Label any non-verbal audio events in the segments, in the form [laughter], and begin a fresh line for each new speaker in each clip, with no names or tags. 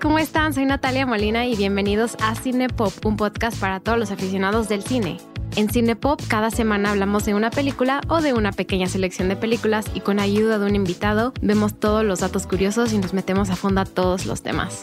¿cómo están? Soy Natalia Molina y bienvenidos a Cinepop, un podcast para todos los aficionados del cine. En Cinepop cada semana hablamos de una película o de una pequeña selección de películas y con ayuda de un invitado vemos todos los datos curiosos y nos metemos a fondo a todos los temas.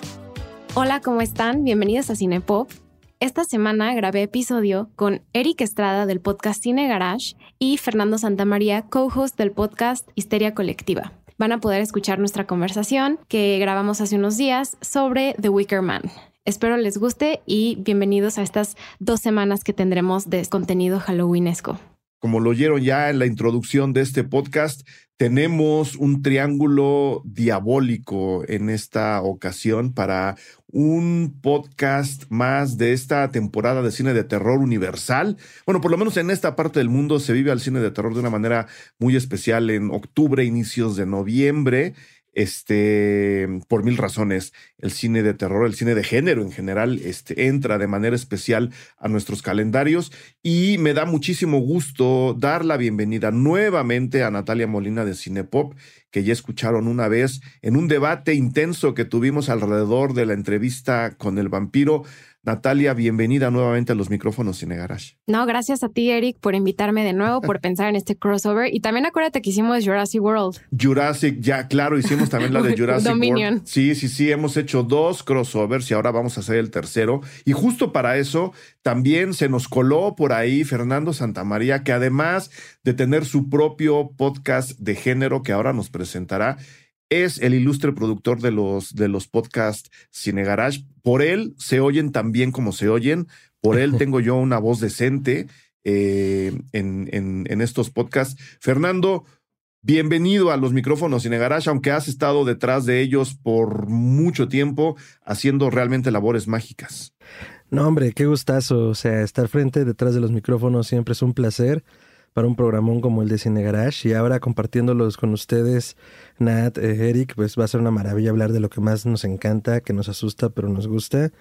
Hola, ¿cómo están? Bienvenidos a Cinepop. Esta semana grabé episodio con Eric Estrada del podcast Cine Garage y Fernando Santamaría, co-host del podcast Histeria Colectiva van a poder escuchar nuestra conversación que grabamos hace unos días sobre The Wicker Man. Espero les guste y bienvenidos a estas dos semanas que tendremos de contenido halloweenesco.
Como lo oyeron ya en la introducción de este podcast, tenemos un triángulo diabólico en esta ocasión para un podcast más de esta temporada de cine de terror universal. Bueno, por lo menos en esta parte del mundo se vive al cine de terror de una manera muy especial en octubre, inicios de noviembre este, por mil razones, el cine de terror, el cine de género en general, este, entra de manera especial a nuestros calendarios y me da muchísimo gusto dar la bienvenida nuevamente a Natalia Molina de Cinepop, que ya escucharon una vez en un debate intenso que tuvimos alrededor de la entrevista con el vampiro. Natalia, bienvenida nuevamente a los micrófonos Cine Garage.
No, gracias a ti, Eric, por invitarme de nuevo, por [laughs] pensar en este crossover. Y también acuérdate que hicimos Jurassic World.
Jurassic, ya, claro, hicimos también la de [laughs] Jurassic
Dominion.
World. Sí, sí, sí, hemos hecho dos crossovers y ahora vamos a hacer el tercero. Y justo para eso también se nos coló por ahí Fernando Santamaría, que además de tener su propio podcast de género que ahora nos presentará, es el ilustre productor de los, de los podcasts Cine Garage. Por él se oyen tan bien como se oyen. Por él [laughs] tengo yo una voz decente eh, en, en, en, estos podcasts. Fernando, bienvenido a los micrófonos Cine Garage, aunque has estado detrás de ellos por mucho tiempo haciendo realmente labores mágicas.
No, hombre, qué gustazo. O sea, estar frente detrás de los micrófonos siempre es un placer para un programón como el de Cine Garage y ahora compartiéndolos con ustedes, Nat, eh, Eric, pues va a ser una maravilla hablar de lo que más nos encanta, que nos asusta, pero nos gusta.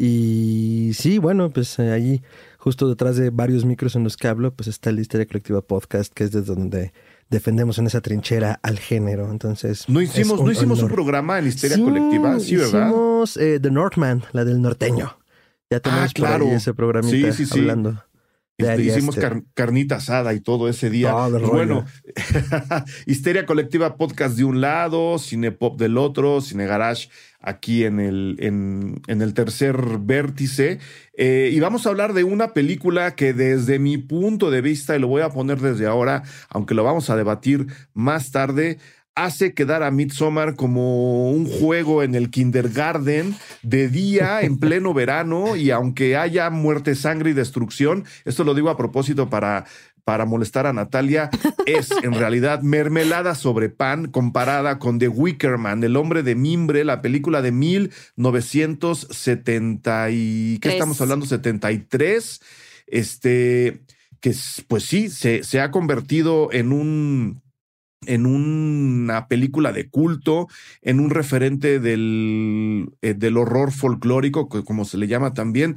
Y sí, bueno, pues eh, ahí justo detrás de varios micros en los que hablo, pues está el Historia Colectiva Podcast, que es de donde defendemos en esa trinchera al género. Entonces,
no hicimos, un, no hicimos un programa en Histeria
sí,
Colectiva, sí, ¿verdad?
Hicimos eh, The Northman, la del norteño. Ya tenemos
ah, claro.
por ahí ese programita
sí, sí,
hablando.
Este, hicimos car carnita asada y todo ese día.
No,
pues bueno, [laughs] Histeria Colectiva Podcast de un lado, Cine Pop del otro, Cine Garage aquí en el, en, en el tercer vértice. Eh, y vamos a hablar de una película que desde mi punto de vista, y lo voy a poner desde ahora, aunque lo vamos a debatir más tarde, hace quedar a Midsommar como un juego en el kindergarten de día en [laughs] pleno verano y aunque haya muerte, sangre y destrucción, esto lo digo a propósito para para molestar a Natalia, es en [laughs] realidad mermelada sobre pan comparada con The Wicker Man, El hombre de mimbre, la película de 1970 y ¿qué estamos hablando? 73. Este que pues sí, se, se ha convertido en un en una película de culto, en un referente del, eh, del horror folclórico, como se le llama también.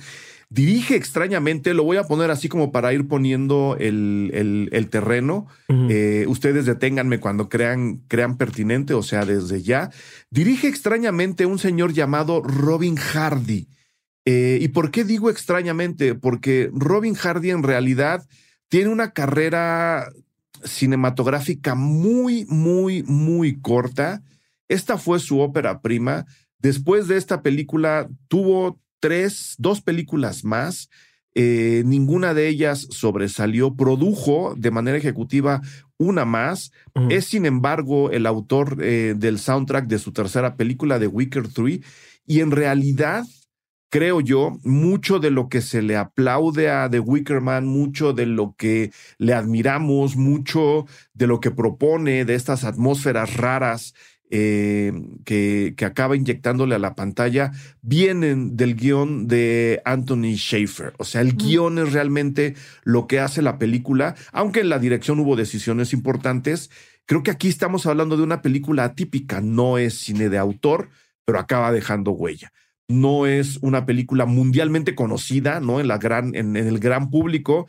Dirige extrañamente, lo voy a poner así como para ir poniendo el, el, el terreno. Uh -huh. eh, ustedes deténganme cuando crean, crean pertinente, o sea, desde ya. Dirige extrañamente un señor llamado Robin Hardy. Eh, ¿Y por qué digo extrañamente? Porque Robin Hardy en realidad tiene una carrera cinematográfica muy, muy, muy corta. Esta fue su ópera prima. Después de esta película tuvo tres, dos películas más. Eh, ninguna de ellas sobresalió. Produjo de manera ejecutiva una más. Uh -huh. Es, sin embargo, el autor eh, del soundtrack de su tercera película, The Wicker 3. Y en realidad, creo yo, mucho de lo que se le aplaude a The Wicker Man, mucho de lo que le admiramos, mucho de lo que propone de estas atmósferas raras eh, que, que, acaba inyectándole a la pantalla, vienen del guion de Anthony Schaefer. O sea, el mm. guion es realmente lo que hace la película, aunque en la dirección hubo decisiones importantes. Creo que aquí estamos hablando de una película atípica, no es cine de autor, pero acaba dejando huella no es una película mundialmente conocida, ¿no? En, la gran, en, el gran público,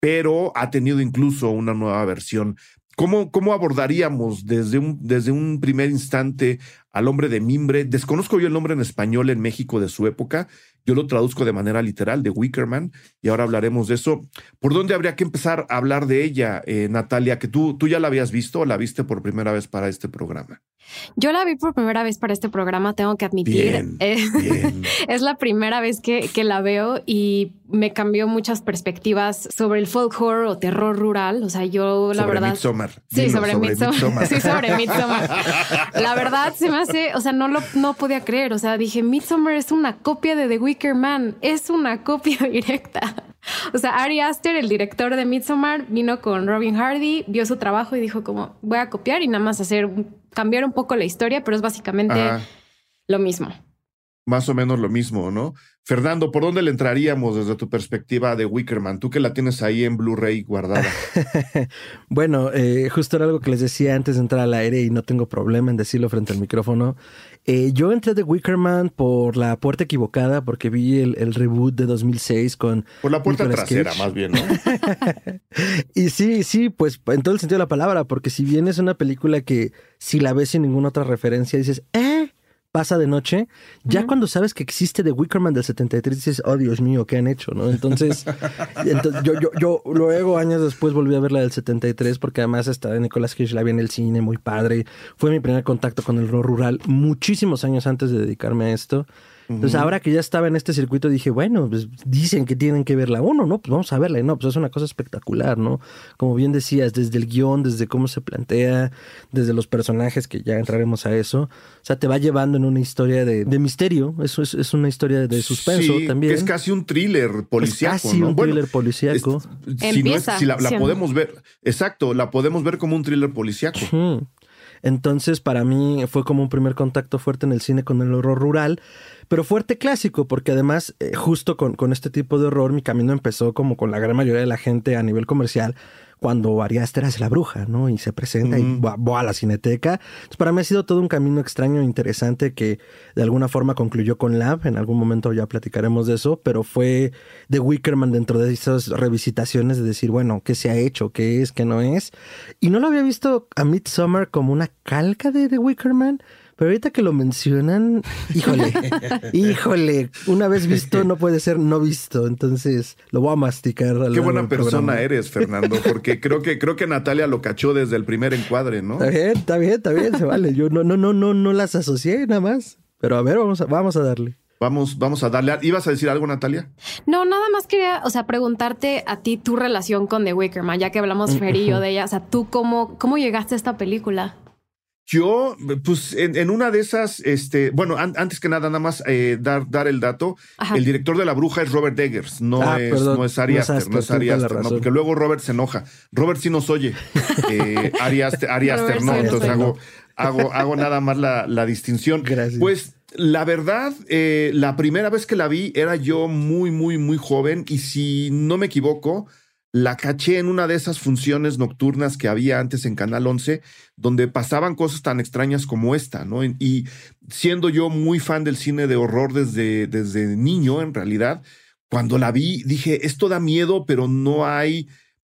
pero ha tenido incluso una nueva versión ¿cómo, ¿cómo abordaríamos desde un, desde un primer instante al hombre de mimbre? Desconozco yo el nombre en español en México de su época. Yo lo traduzco de manera literal, de Wickerman, y ahora hablaremos de eso. ¿Por dónde habría que empezar a hablar de ella, eh, Natalia? Que tú, tú ya la habías visto o la viste por primera vez para este programa.
Yo la vi por primera vez para este programa, tengo que admitir. [laughs] Eh, es la primera vez que, que, la veo y me cambió muchas perspectivas sobre el folk horror o terror rural. O sea, yo la verdad.
Midsommar.
Sí, sobre, sobre Midsommar. Sí, sobre Midsommar. [laughs] la verdad se me hace, o sea, no lo no podía creer. O sea, dije, Midsommar es una copia de The Wicker Man, es una copia [laughs] directa. [laughs] O sea, Ari Aster, el director de Midsommar, vino con Robin Hardy, vio su trabajo y dijo como, voy a copiar y nada más hacer, cambiar un poco la historia, pero es básicamente lo mismo.
Más o menos lo mismo, ¿no? Fernando, ¿por dónde le entraríamos desde tu perspectiva de Wickerman? Tú que la tienes ahí en Blu-ray guardada. [laughs]
bueno, eh, justo era algo que les decía antes de entrar al aire y no tengo problema en decirlo frente al micrófono. Eh, yo entré de Wickerman por la puerta equivocada porque vi el, reboot de 2006 con...
Por la puerta trasera, más bien, ¿no? [laughs]
y sí, sí, pues en todo el sentido de la palabra, porque si bien es una película que si la ves sin ninguna otra referencia dices, ¿eh? Pasa de noche, ya cuando sabes que existe The Wickerman del 73 dices, oh Dios mío, ¿qué han hecho? ¿no? [laughs] Entonces, yo, yo, yo luego años después volví a ver la del 73 porque además estaba Nicolas Cage, la vi en el cine, muy padre. Fue mi primer contacto con el rol rural muchísimos años antes de dedicarme a esto. Entonces, ahora que ya estaba en este circuito, dije, bueno, pues dicen que tienen que verla uno, ¿no? Pues vamos a verla. Y no, pues es una cosa espectacular, ¿no? Como bien decías, desde el guion, desde cómo se plantea, desde los personajes, que ya entraremos a eso. O sea, te va llevando en una historia de, misterio. Eso es, una historia de suspenso también.
es casi un thriller policíaco. Es
casi un thriller policíaco.
si, si la, podemos ver, exacto, la podemos ver como un thriller policíaco.
Entonces, para mí fue como un primer contacto fuerte en el cine con el horror rural pero fuerte clásico, porque además, eh, justo con, con, este tipo de horror, mi camino empezó como con la gran mayoría de la gente a nivel comercial, cuando Ari Aster hace la bruja, ¿no? Y se presenta y va, a la cineteca. Entonces, para mí ha sido todo un camino extraño e interesante que de alguna forma concluyó con Lab. En algún momento ya platicaremos de eso, pero fue de Wickerman dentro de esas revisitaciones de decir, bueno, ¿qué se ha hecho? ¿Qué es? ¿Qué no es? Y no lo había visto a Midsommar como una calca de The Wickerman, pero ahorita que lo mencionan, [laughs] híjole, híjole, una vez visto no puede ser no visto, entonces lo voy a masticar.
Qué buena persona eres, Fernando, porque creo que creo que Natalia lo cachó desde el primer encuadre, ¿no?
Está bien, está bien, está bien, se vale. Yo no, no, no, no, no las asocié nada más. Pero a ver, vamos a, vamos a darle.
Vamos, vamos a darle. ¿Ibas a decir algo, Natalia?
No, nada más quería, o sea, preguntarte a ti tu relación con The Wickerman, ya que hablamos Fer y yo de ella. O sea, tú cómo, cómo llegaste a esta película.
Yo, pues en, una de esas, este, bueno, antes que nada, nada más eh, dar, dar el dato. El director de La Bruja es Robert Eggers, no, ah, es, no es Ari Aster, no es Ari Aster, no, porque luego Robert se enoja. Robert sí nos oye, [laughs] eh, Ari Aster, no, entonces hago, hago, hago nada más la, la distinción.
Gracias.
Pues la verdad, eh, la primera vez que la vi era yo muy, muy, muy joven y si no me equivoco, la caché en una de esas funciones nocturnas que había antes en Canal 11, donde pasaban cosas tan extrañas como esta, ¿no? Y siendo yo muy fan del cine de horror desde, desde niño, en realidad, cuando la vi, dije, esto da miedo, pero no hay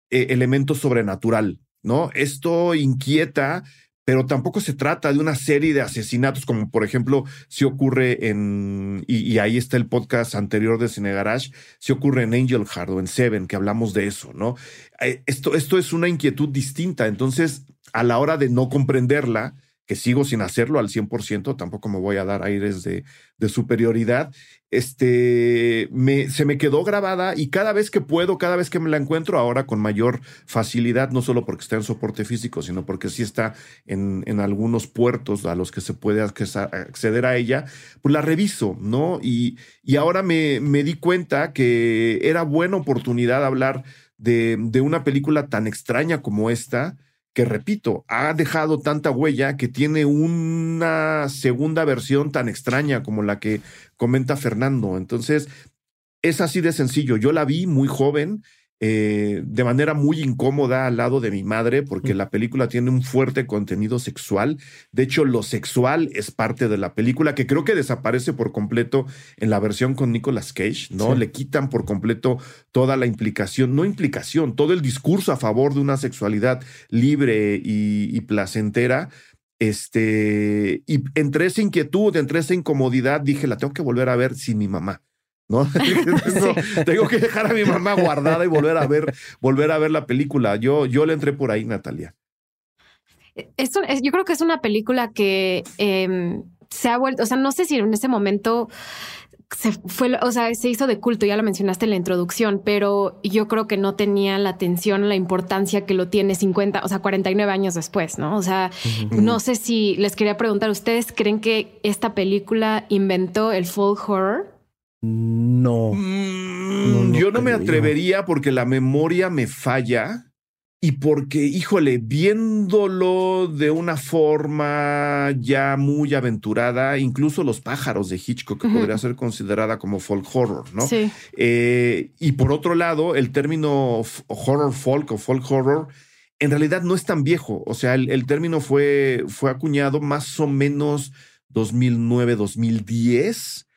eh, elemento sobrenatural, ¿no? Esto inquieta, pero tampoco se trata de una serie de asesinatos como por ejemplo si ocurre en, y, ahí está el podcast anterior de Cine Garage, si ocurre en Angel Heart o en Seven, que hablamos de eso, ¿no? Eh, esto, esto es una inquietud distinta, entonces a la hora de no comprenderla, que sigo sin hacerlo al 100%, tampoco me voy a dar aires de, de superioridad, este, me, se me quedó grabada y cada vez que puedo, cada vez que me la encuentro, ahora con mayor facilidad, no solo porque está en soporte físico, sino porque sí está en, en algunos puertos a los que se puede acceder a ella, pues la reviso, ¿no? Y, y ahora me, me di cuenta que era buena oportunidad hablar de, de una película tan extraña como esta, que repito, ha dejado tanta huella que tiene una segunda versión tan extraña como la que comenta Fernando. Entonces, es así de sencillo. Yo la vi muy joven. Eh, de manera muy incómoda al lado de mi madre porque la película tiene un fuerte contenido sexual. De hecho, lo sexual es parte de la película que creo que desaparece por completo en la versión con Nicolas Cage, ¿no? Le quitan por completo toda la implicación, no implicación, todo el discurso a favor de una sexualidad libre y, placentera. Este, y entre esa inquietud, entre esa incomodidad, dije, la tengo que volver a ver sin mi mamá. ¿No? [laughs] [laughs] tengo, que dejar a mi mamá guardada y volver a ver, volver a ver la película. Yo, yo le entré por ahí, Natalia.
Esto, yo creo que es una película que em, se ha vuelto, o sea, no sé si en ese momento se fue, o sea, se hizo de culto, ya lo mencionaste en la introducción, pero yo creo que no tenía la atención, la importancia que lo tiene 50, o sea, 49 años después, ¿no? O sea, no sé si les quería preguntar, ¿ustedes creen que esta película inventó el folk horror?
No.
Mm, yo no me atrevería porque la memoria me falla y porque, híjole, viéndolo de una forma ya muy aventurada, incluso los pájaros de Hitchcock, que podría ser considerada como folk horror, ¿no?
Sí.
Eh, y por otro lado, el término horror folk o folk horror en realidad no es tan viejo. O sea, el, el término fue, fue acuñado más o menos 2009, 2010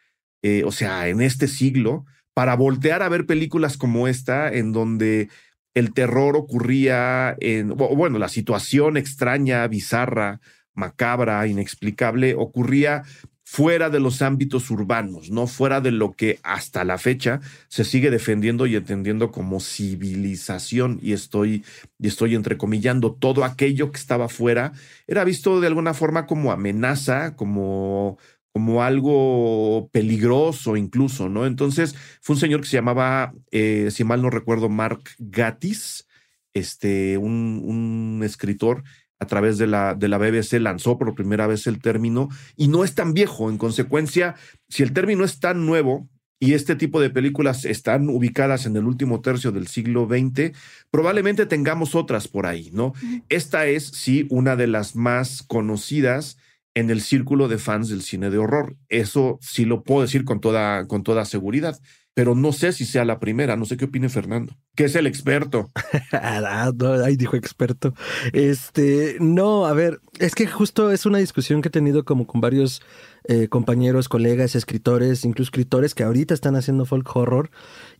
eh, o sea, en este siglo, para voltear a ver películas como esta, en donde el terror ocurría en, bueno, la situación extraña, bizarra, macabra, inexplicable, ocurría fuera de los ámbitos urbanos, no fuera de lo que hasta la fecha se sigue defendiendo y entendiendo como civilización. Y estoy, y estoy entrecomillando todo aquello que estaba fuera, era visto de alguna forma como amenaza, como como algo peligroso incluso, ¿no? Entonces fue un señor que se llamaba, eh, si mal no recuerdo, Mark Gatis, este, un, un escritor a través de la, de la BBC lanzó por primera vez el término y no es tan viejo. En consecuencia, si el término es tan nuevo y este tipo de películas están ubicadas en el último tercio del siglo XX, probablemente tengamos otras por ahí, ¿no? Esta es, sí, una de las más conocidas en el círculo de fans del cine de horror. Eso sí lo puedo decir con toda, con toda seguridad, pero no sé si sea la primera. No sé qué opine Fernando, que es el experto. [laughs]
Ah, ahí dijo experto. Este, no, a ver, es que justo es una discusión que he tenido como con varios eh, compañeros, colegas, escritores, incluso escritores que ahorita están haciendo folk horror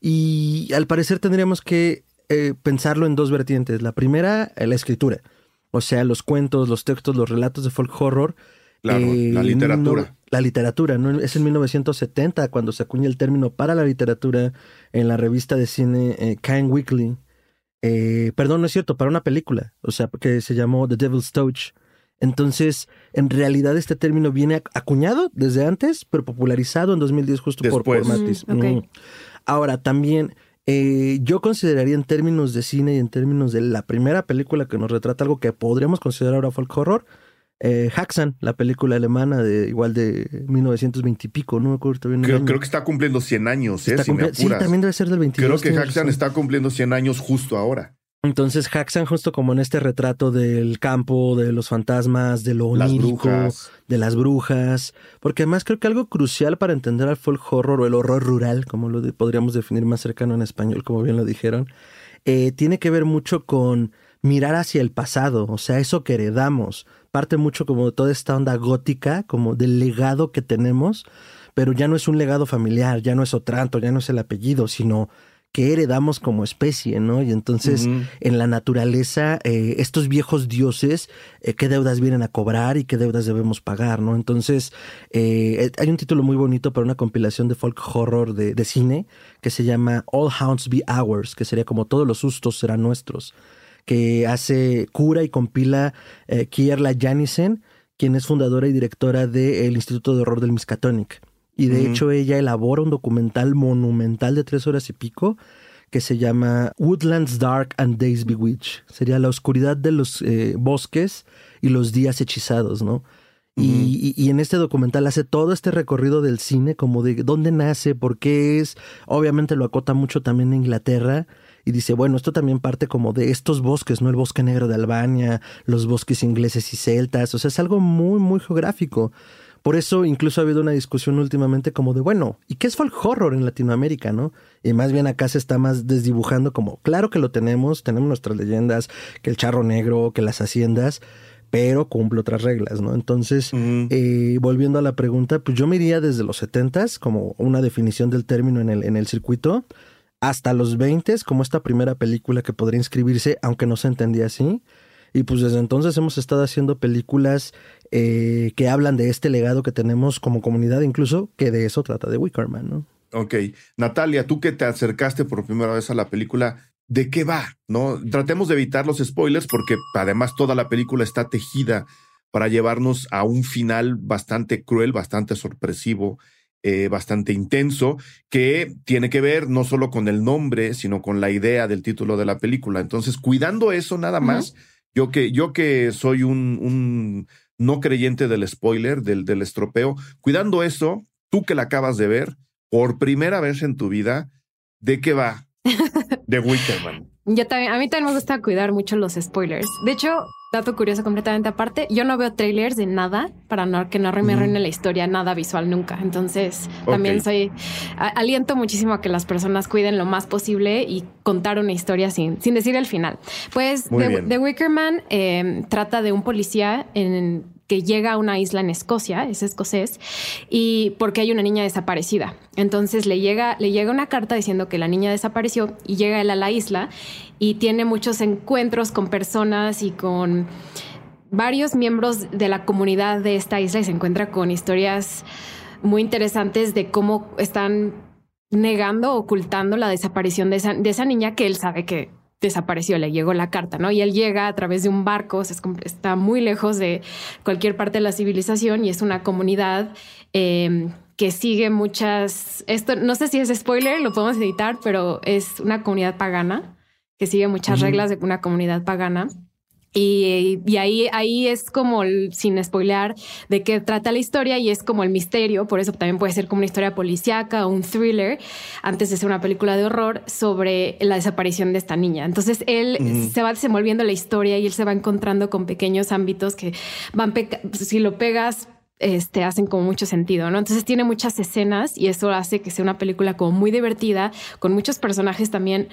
y al parecer tendríamos que eh, pensarlo en dos vertientes. La primera, la escritura. O sea, los cuentos, los textos, los relatos de folk horror
la eh, literatura.
la literatura, ¿no? Es en 1970 cuando se acuña el término para la literatura en la revista de cine eh, Weekly. Eh, perdón, no es cierto, para una película, o sea, que se llamó The Devil's Touch. Entonces, en realidad este término viene acuñado desde antes, pero popularizado en 2010 justo por, por Matis. Mm, Ahora, también eh, yo consideraría en términos de cine y en términos de la primera película que nos retrata algo que podríamos considerar ahora folk horror, eh, Haxan, la película alemana de igual de 1920 y pico, no me acuerdo bien.
Creo, creo, que está cumpliendo 100 años, ¿eh?
Sí, también debe ser del 22.
Creo que Haxan está cumpliendo 100 años justo ahora.
Entonces, Haxan, justo como en este retrato del campo, de los fantasmas, de lo onírico, de las brujas, porque además creo que algo crucial para entender al folk horror o el horror rural, como lo podríamos definir más cercano en español, como bien lo dijeron, eh, tiene que ver mucho con mirar hacia el pasado, o sea, eso que heredamos, parte mucho como de toda esta onda gótica, como del legado que tenemos, pero ya no es un legado familiar, ya no es Otranto, ya no es el apellido, sino que heredamos como especie, ¿no? Y entonces en la naturaleza, eh, estos viejos dioses, eh, qué deudas vienen a cobrar y qué deudas debemos pagar, ¿no? Entonces, eh, hay un título muy bonito para una compilación de folk horror de, de, cine que se llama All Hounds Be Ours, que sería como todos los sustos serán nuestros que hace, cura y compila eh, Kierla Janisen, quien es fundadora y directora del Instituto de Horror del Miskatonic. Y de hecho ella elabora un documental monumental de tres horas y pico que se llama Woodlands Dark and Days Bewitched. Sería la oscuridad de los eh, bosques y los días hechizados, ¿no? y, y, en este documental hace todo este recorrido del cine, como de dónde nace, por qué es. Obviamente lo acota mucho también en Inglaterra y dice, bueno, esto también parte como de estos bosques, ¿no? El bosque negro de Albania, los bosques ingleses y celtas, o sea, es algo muy, muy geográfico. Por eso incluso ha habido una discusión últimamente como de, bueno, ¿y qué es folk horror en Latinoamérica, no? Y más bien acá se está más desdibujando como, claro que lo tenemos, tenemos nuestras leyendas, que el charro negro, que las haciendas, pero cumple otras reglas, ¿no? Entonces, eh, volviendo a la pregunta, pues yo me iría desde los 70 como una definición del término en el, en el circuito, hasta los 20 como esta primera película que podría inscribirse, aunque no se entendía así. Y pues desde entonces hemos estado haciendo películas eh, que hablan de este legado que tenemos como comunidad, incluso que de eso trata de Wickerman, ¿no?
Ok. Natalia, tú que te acercaste por primera vez a la película, ¿de qué va? ¿No? Tratemos de evitar los spoilers porque además toda la película está tejida para llevarnos a un final bastante cruel, bastante sorpresivo, eh, bastante intenso, que tiene que ver no solo con el nombre, sino con la idea del título de la película. Entonces, cuidando eso nada más, yo, que, yo que soy un, un no creyente del spoiler, del, del estropeo, cuidando eso, tú que la acabas de ver, por primera vez en tu vida, ¿de qué va? [laughs] De Wickerman.
Yo también, a mí también me gusta cuidar mucho los spoilers. De hecho, dato curioso completamente aparte, yo no veo trailers de nada para no, que no me arruine la historia, nada visual nunca. Entonces, también soy, aliento muchísimo a que las personas cuiden lo más posible y contar una historia sin, sin decir el final. Pues The, Wickerman eh, trata de un policía en que llega a una isla en Escocia, es escocés, y porque hay una niña desaparecida. Entonces le llega, le llega una carta diciendo que la niña desapareció y llega él a la isla y tiene muchos encuentros con personas y con varios miembros de la comunidad de esta isla y se encuentra con historias muy interesantes de cómo están negando, ocultando la desaparición de esa, de esa niña que él sabe que desapareció, le llegó la carta, ¿no? Y él llega a través de un barco, está muy lejos de cualquier parte de la civilización y es una comunidad em, que sigue muchas, esto no sé si es spoiler, lo podemos editar, pero es una comunidad pagana que sigue muchas reglas de una comunidad pagana. Y, ahí, ahí es como, sin spoilear, de qué trata la historia y es como el misterio, por eso también puede ser como una historia policíaca o un thriller, antes de ser una película de horror, sobre la desaparición de esta niña. Entonces él se va desenvolviendo la historia y él se va encontrando con pequeños ámbitos que van, si lo pegas, este, hacen como mucho sentido, ¿no? Entonces tiene muchas escenas y eso hace que sea una película como muy divertida, con muchos personajes también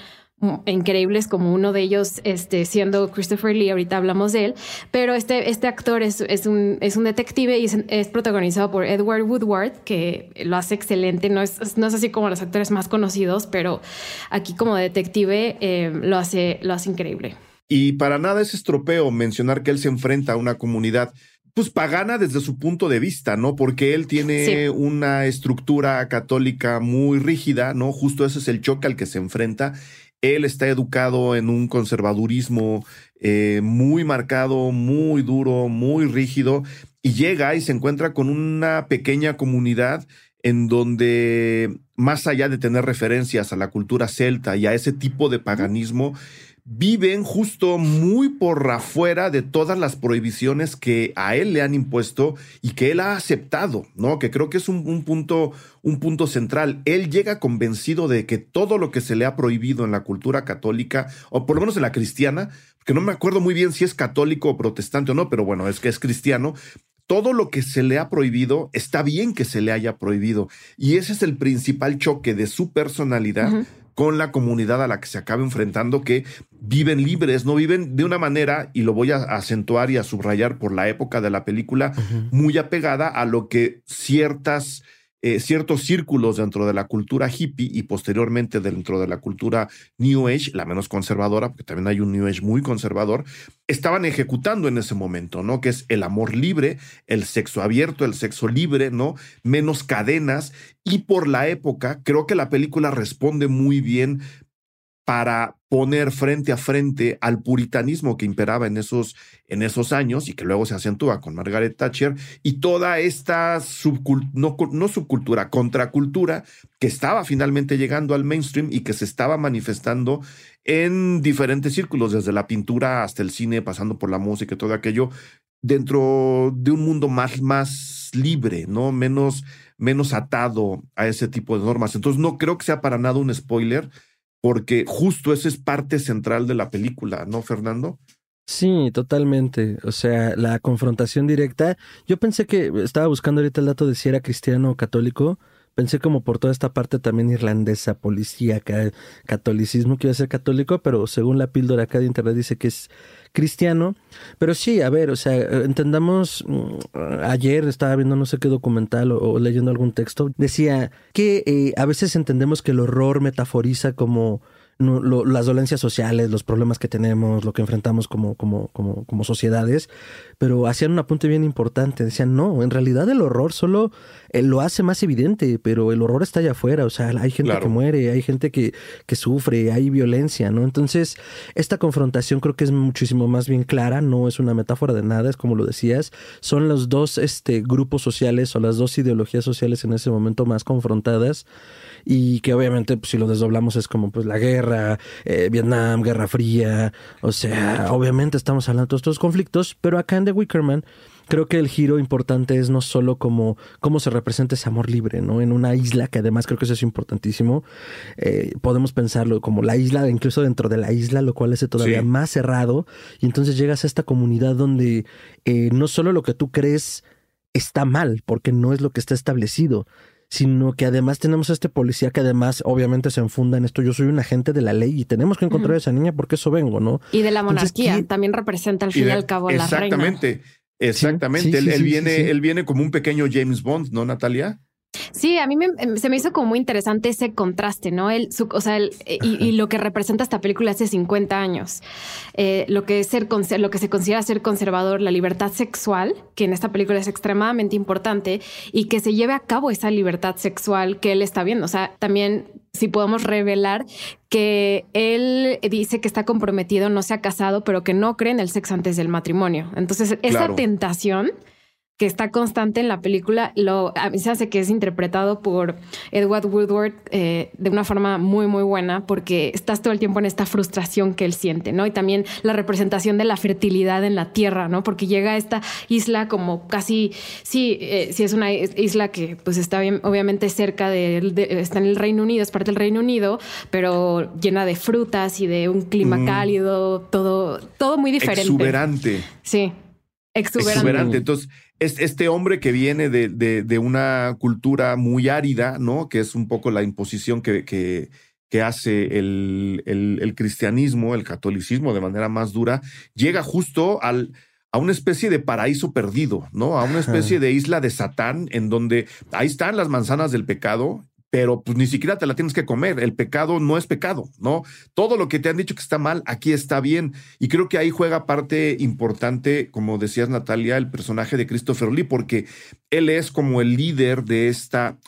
increíbles como uno de ellos este, siendo Christopher Lee, ahorita hablamos de él, pero este, este actor es, es, un, es un detective y es, protagonizado por Edward Woodward, que lo hace excelente, no es, no es así como los actores más conocidos, pero aquí como detective eh, lo, hace, lo hace increíble.
Y para nada es estropeo mencionar que él se enfrenta a una comunidad pues pagana desde su punto de vista, ¿no? Porque él tiene una estructura católica muy rígida, ¿no? Justo ese es el choque al que se enfrenta él está educado en un conservadurismo eh, muy marcado, muy duro, muy rígido, y llega y se encuentra con una pequeña comunidad en donde, más allá de tener referencias a la cultura celta y a ese tipo de paganismo, viven justo muy por afuera de todas las prohibiciones que a él le han impuesto y que él ha aceptado, ¿no? Que creo que es un, punto, un punto central. Él llega convencido de que todo lo que se le ha prohibido en la cultura católica, o por lo menos en la cristiana, que no me acuerdo muy bien si es católico o protestante o no, pero bueno, es que es cristiano, todo lo que se le ha prohibido, está bien que se le haya prohibido. Y ese es el principal choque de su personalidad con la comunidad a la que se acaba enfrentando, que viven libres, no viven de una manera, y lo voy a acentuar y a subrayar por la época de la película, muy apegada a lo que ciertas eh, ciertos círculos dentro de la cultura hippie y posteriormente dentro de la cultura New Age, la menos conservadora, porque también hay un New Age muy conservador, estaban ejecutando en ese momento, ¿no? Que es el amor libre, el sexo abierto, el sexo libre, ¿no? Menos cadenas. Y por la época, creo que la película responde muy bien para poner frente a frente al puritanismo que imperaba en esos, en esos años y que luego se acentúa con Margaret Thatcher y toda esta no, no, subcultura, contracultura que estaba finalmente llegando al mainstream y que se estaba manifestando en diferentes círculos, desde la pintura hasta el cine, pasando por la música y todo aquello, dentro de un mundo más, más libre, ¿no? Menos, menos atado a ese tipo de normas. Entonces no creo que sea para nada un spoiler porque justo esa es parte central de la película, ¿no, Fernando?
Sí, totalmente. O sea, la confrontación directa. Yo pensé que estaba buscando ahorita el dato de si era cristiano o católico. Pensé como por toda esta parte también irlandesa, policíaca, catolicismo, que iba a ser católico, pero según la píldora acá de internet dice que es cristiano. Pero sí, a ver, o sea, entendamos, mm, ayer estaba viendo no sé qué documental o, leyendo algún texto, decía que eh, a veces entendemos que el horror metaforiza como las dolencias sociales, los problemas que tenemos, lo que enfrentamos como, como, como, como sociedades, pero hacían un apunte bien importante. Decían, no, en realidad el horror solo eh, lo hace más evidente, pero el horror está allá afuera. O sea, hay gente que muere, hay gente que, que sufre, hay violencia, ¿no? Entonces, esta confrontación creo que es muchísimo más bien clara, no es una metáfora de nada, es como lo decías. Son los dos este, grupos sociales o las dos ideologías sociales en ese momento más confrontadas y que obviamente pues, si lo desdoblamos es como pues la guerra, eh, Vietnam, Guerra Fría, o sea, obviamente estamos hablando de todos estos conflictos, pero acá en The Wickerman creo que el giro importante es no solo como cómo se representa ese amor libre, ¿no? En una isla, que además creo que eso es importantísimo, eh, podemos pensarlo como la isla, incluso dentro de la isla, lo cual hace todavía más cerrado, y entonces llegas a esta comunidad donde eh, no solo lo que tú crees está mal, porque no es lo que está establecido, sino que además tenemos a este policía que además obviamente se enfunda en esto. Yo soy un agente de la ley y tenemos que encontrar a esa niña porque eso vengo, ¿no?
Y de la monarquía, también representa al fin y, al cabo la
reina. Exactamente, exactamente. él, viene, él viene como un pequeño James Bond, ¿no, Natalia?
Sí, a mí em, se me hizo como muy interesante ese contraste, ¿no? El, o sea, y, lo que representa esta película hace 50 años. Eh, lo, que es ser, lo que se considera ser conservador, la libertad sexual, que en esta película es extremadamente importante, y que se lleve a cabo esa libertad sexual que él está viendo. O sea, también si podemos revelar que él dice que está comprometido, no se ha casado, pero que no cree en el sexo antes del matrimonio. Entonces, esa tentación que está constante en la película, lo, a mí se hace que es interpretado por Edward Woodward eh, de una forma muy, muy buena, porque estás todo el tiempo en esta frustración que él siente, ¿no? Y también la representación de la fertilidad en la tierra, ¿no? Porque llega a esta isla como casi, sí, eh, sí es una isla que pues está bien, obviamente cerca de, está en el Reino Unido, es parte del Reino Unido, pero llena de frutas y de un clima mm. cálido, todo, todo muy diferente.
Exuberante.
Sí.
Exuberante. Exuberante. Entonces, este hombre que viene de, de, una cultura muy árida, ¿no? Que es un poco la imposición que, que, que hace el, el, cristianismo, el catolicismo de manera más dura, llega justo al, a una especie de paraíso perdido, ¿no? A una especie de isla de Satán, en donde ahí están las manzanas del pecado pero pues ni siquiera te la tienes que comer. El pecado no es pecado, ¿no? Todo lo que te han dicho que está mal, aquí está bien. Y creo que ahí juega parte importante, como decías Natalia, el personaje de Christopher Lee, porque él es como el líder de esta...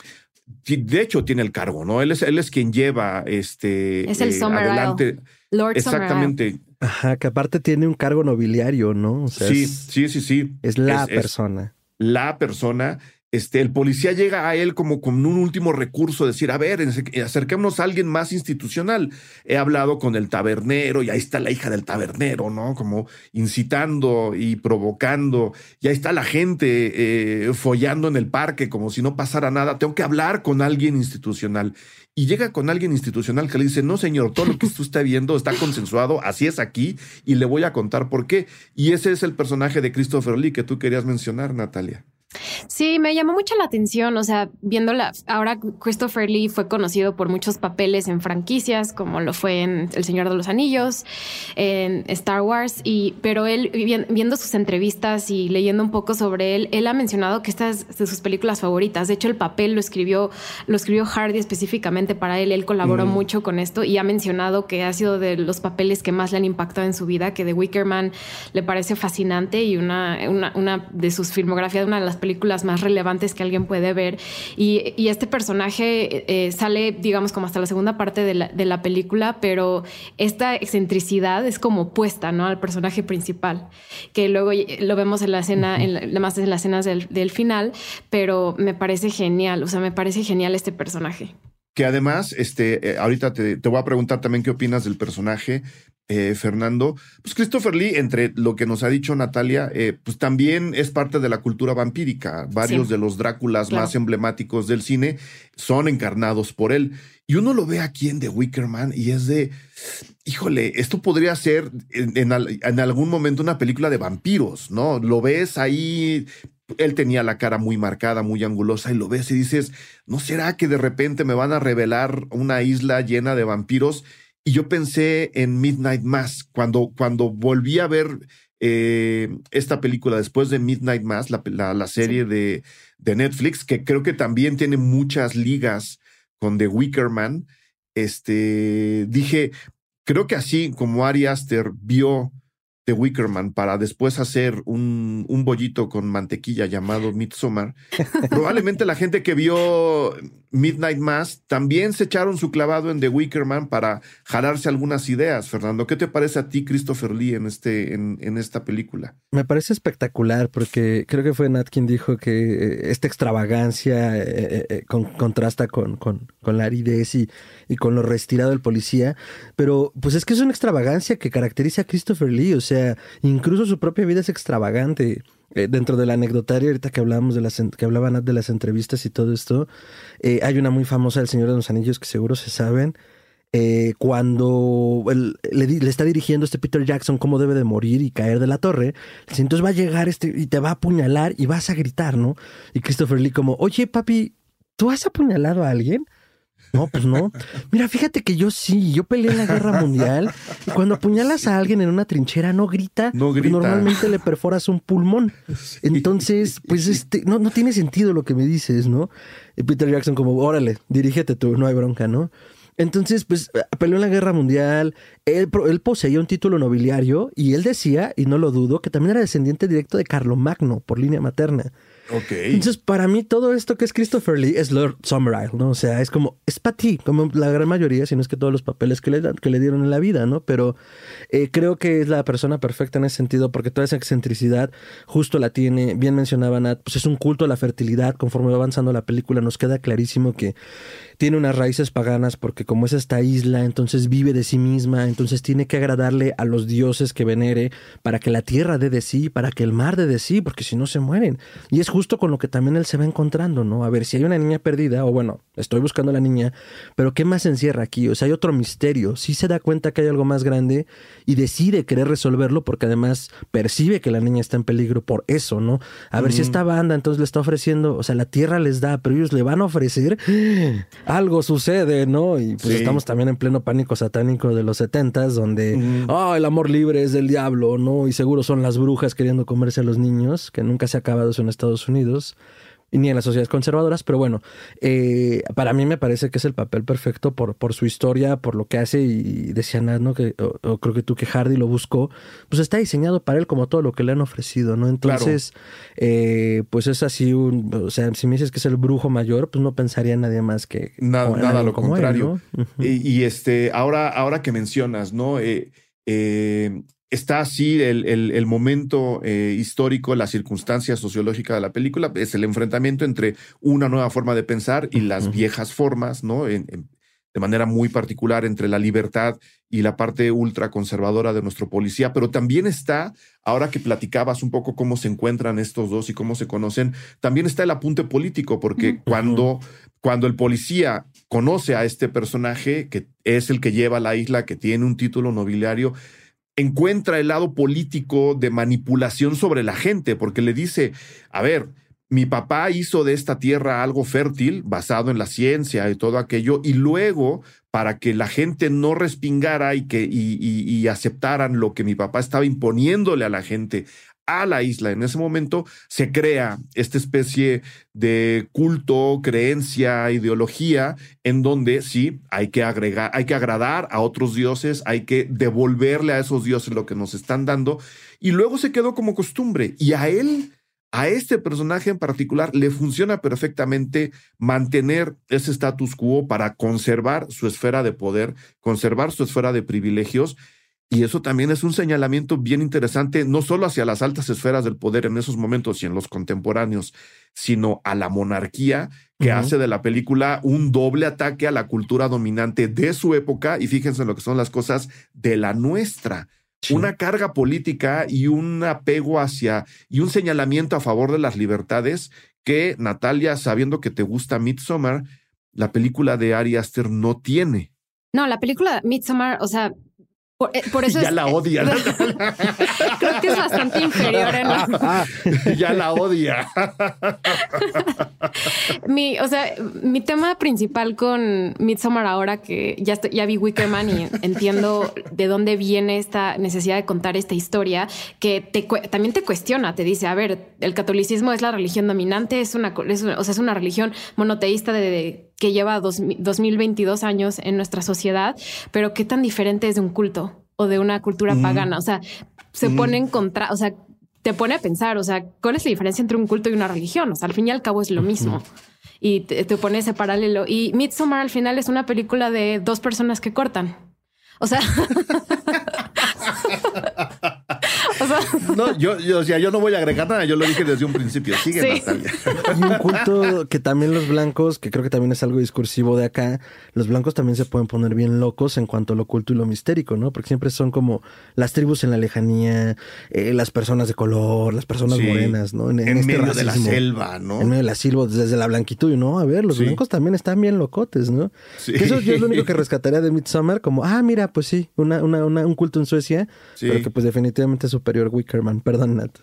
De hecho, tiene el cargo, ¿no? Él es, él es quien lleva este
es el eh, adelante. Lord
Exactamente.
Ajá, que aparte tiene un cargo nobiliario, ¿no?
sí, sí, sí, sí.
Es la persona.
la persona este, el policía llega a él como con un último recurso, decir, a ver, acerquémonos a alguien más institucional. He hablado con el tabernero y ahí está la hija del tabernero, ¿no? Como incitando y provocando. Y ahí está la gente eh, follando en el parque como si no pasara nada. Tengo que hablar con alguien institucional. Y llega con alguien institucional que le dice, no señor, todo lo que usted está viendo está consensuado, así es aquí, y le voy a contar por qué. Y ese es el personaje de Christopher Lee que tú querías mencionar, Natalia.
Sí, me llamó mucho la atención, o sea, viéndola, ahora Christopher Lee fue conocido por muchos papeles en franquicias, como lo fue en El Señor de los Anillos, en Star Wars, y, pero él, viendo sus entrevistas y leyendo un poco sobre él, él ha mencionado que esta es de sus películas favoritas. De hecho, el papel lo escribió, lo escribió Hardy específicamente para él, él colaboró mm. mucho con esto y ha mencionado que ha sido de los papeles que más le han impactado en su vida, que The Wicker Man le parece fascinante y una, una, una de sus filmografías, una de las películas más relevantes que alguien puede ver. Y, este personaje eh, sale, digamos, como hasta la segunda parte de la, película, pero esta excentricidad es como puesta, ¿no? Al personaje principal, que luego lo vemos en la escena, en además en las escenas del, final, pero me parece genial, o sea, me parece genial este personaje
que además, este, eh, ahorita te, te, voy a preguntar también qué opinas del personaje, eh, Fernando, pues Christopher Lee, entre lo que nos ha dicho Natalia, eh, pues también es parte de la cultura vampírica. Varios de los Dráculas más emblemáticos del cine son encarnados por él. Y uno lo ve aquí en The Wicker Man y es de, híjole, esto podría ser en, algún momento una película de vampiros, ¿no? Lo ves ahí, él tenía la cara muy marcada, muy angulosa, y lo ves y dices, ¿no será que de repente me van a revelar una isla llena de vampiros? Y yo pensé en Midnight Mass, cuando, cuando volví a ver eh, esta película después de Midnight Mass, la, la, serie de, de Netflix, que creo que también tiene muchas ligas con The Wicker Man, este, dije, creo que así como Ari Aster vio The Wickerman para después hacer un, un bollito con mantequilla llamado Midsommar, [laughs] probablemente la gente que vio Midnight Mass también se echaron su clavado en The Wickerman para jalarse algunas ideas. Fernando, ¿qué te parece a ti, Christopher Lee, en, este, en, en esta película?
Me parece espectacular porque creo que fue Nat quien dijo que eh, esta extravagancia eh, eh, contrasta con, con, con, la aridez y, y con lo retirado del policía, pero pues es que es una extravagancia que caracteriza a Christopher Lee, o sea, incluso su propia vida es extravagante. Eh, dentro del anecdotario, ahorita que hablábamos de las que hablaban de las entrevistas y todo esto, eh, hay una muy famosa del Señor de los Anillos que seguro se saben. Eh, cuando le, está dirigiendo este Peter Jackson cómo debe de morir y caer de la torre, entonces va a llegar este y te va a apuñalar y vas a gritar, ¿no? Y Christopher Lee como, oye papi, ¿tú has apuñalado a alguien? No, pues no. Mira, fíjate que yo sí, yo peleé en la guerra mundial y cuando apuñalas a alguien en una trinchera no grita, no grita. normalmente le perforas un pulmón. Entonces, pues este, no, no tiene sentido lo que me dices, ¿no? Y Peter Jackson como, órale, dirígete tú, no hay bronca, ¿no? Entonces, pues peleó en la guerra mundial, él, él, poseía un título nobiliario y él decía, y no lo dudo, que también era descendiente directo de Carlomagno por línea materna. Entonces, para mí, todo esto que es Christopher Lee es Lord Summerisle, ¿no? O sea, es como, es para ti, como la gran mayoría, si no es que todos los papeles que le, que le dieron en la vida, ¿no? Pero eh, creo que es la persona perfecta en ese sentido, porque toda esa excentricidad justo la tiene, bien mencionaba Nat, pues es un culto a la fertilidad, conforme va avanzando la película, nos queda clarísimo que tiene unas raíces paganas, porque como es esta isla, entonces vive de sí misma, entonces tiene que agradarle a los dioses que venere, para que la tierra dé de sí, para que el mar dé de sí, porque si no se mueren. Y es justo con lo que también él se va encontrando, ¿no? A ver, si hay una niña perdida, o bueno, estoy buscando a la niña, pero ¿qué más encierra aquí? O sea, hay otro misterio. Sí se da cuenta que hay algo más grande y decide querer resolverlo porque además percibe que la niña está en peligro por eso, ¿no? A ver si esta banda entonces le está ofreciendo, o sea, la tierra les da, pero ellos le van a ofrecer, algo sucede, ¿no? Y pues estamos también en pleno pánico satánico de los setentas, donde, ah, el amor libre es del diablo, ¿no? Y seguro son las brujas queriendo comerse a los niños, que nunca se ha acabado eso en Estados Unidos ni en las sociedades conservadoras, pero bueno, eh, para mí me parece que es el papel perfecto por, por su historia, por lo que hace y decía Nat, ¿no? Que, o, creo que tú que Hardy lo buscó, pues está diseñado para él como todo lo que le han ofrecido, ¿no? Entonces, eh, pues es así un, o sea, si me dices que es el brujo mayor, pues no pensaría en nadie más que...
Nada, nada lo contrario. y, este, ahora, ahora que mencionas, ¿no? Eh, eh está así el, el, momento eh, histórico, la circunstancia sociológica de la película, es el enfrentamiento entre una nueva forma de pensar y las viejas formas, ¿no? de manera muy particular entre la libertad y la parte ultraconservadora de nuestro policía, pero también está, ahora que platicabas un poco cómo se encuentran estos dos y cómo se conocen, también está el apunte político, porque cuando, cuando el policía conoce a este personaje, que es el que lleva la isla, que tiene un título nobiliario, encuentra el lado político de manipulación sobre la gente, porque le dice, a ver, mi papá hizo de esta tierra algo fértil, basado en la ciencia y todo aquello, y luego, para que la gente no respingara y que y aceptaran lo que mi papá estaba imponiéndole a la gente a la isla. En ese momento se crea esta especie de culto, creencia, ideología, en donde sí hay que agregar, hay que agradar a otros dioses, hay que devolverle a esos dioses lo que nos están dando. Y luego se quedó como costumbre. Y a él, a este personaje en particular, le funciona perfectamente mantener ese status quo para conservar su esfera de poder, conservar su esfera de privilegios y eso también es un señalamiento bien interesante, no solo hacia las altas esferas del poder en esos momentos y en los contemporáneos, sino a la monarquía que hace de la película un doble ataque a la cultura dominante de su época y fíjense en lo que son las cosas de la nuestra. Una carga política y un apego hacia y un señalamiento a favor de las libertades que Natalia, sabiendo que te gusta Midsommar, la película de Ari Aster no tiene.
No, la película Midsommar, o sea, por, eh, [laughs] eso
ya la odia. [laughs]
Creo que es bastante inferior. [laughs]
En ya la odia.
mi, o sea, mi tema principal con Midsommar ahora que ya, ya vi Wickerman y entiendo de dónde viene esta necesidad de contar esta historia, que te, también te cuestiona, te dice, a ver, el catolicismo es la religión dominante, es una, o sea, es una religión monoteísta de que lleva dos, 2022 años en nuestra sociedad, pero qué tan diferente es de un culto o de una cultura pagana. O sea, se pone en contra, o sea, te pone a pensar, o sea, ¿cuál es la diferencia entre un culto y una religión? O sea, al fin y al cabo es lo mismo. Y te, te pone ese paralelo. Y Midsommar al final es una película de dos personas que cortan. O sea, [laughs] [laughs]
no, yo, yo, o sea, yo no voy a agregar nada, yo lo dije desde un principio. Sigue, Natalia.
Hay un culto que también los blancos, que creo que también es algo discursivo de acá, los blancos también se pueden poner bien locos en cuanto a lo oculto y lo mistérico, ¿no? Porque siempre son como las tribus en la lejanía, eh, las personas de color, las personas morenas, ¿no?
En, este medio de la selva, ¿no?
En medio de la selva, desde la blanquitud, ¿no? A ver, los blancos también están bien locotes, ¿no? eso yo es lo único que rescataría de Midsommar, como, ah, mira, pues sí, una, una, un culto en Suecia, pero que pues definitivamente es superior Wickerman. Perdón, Nat.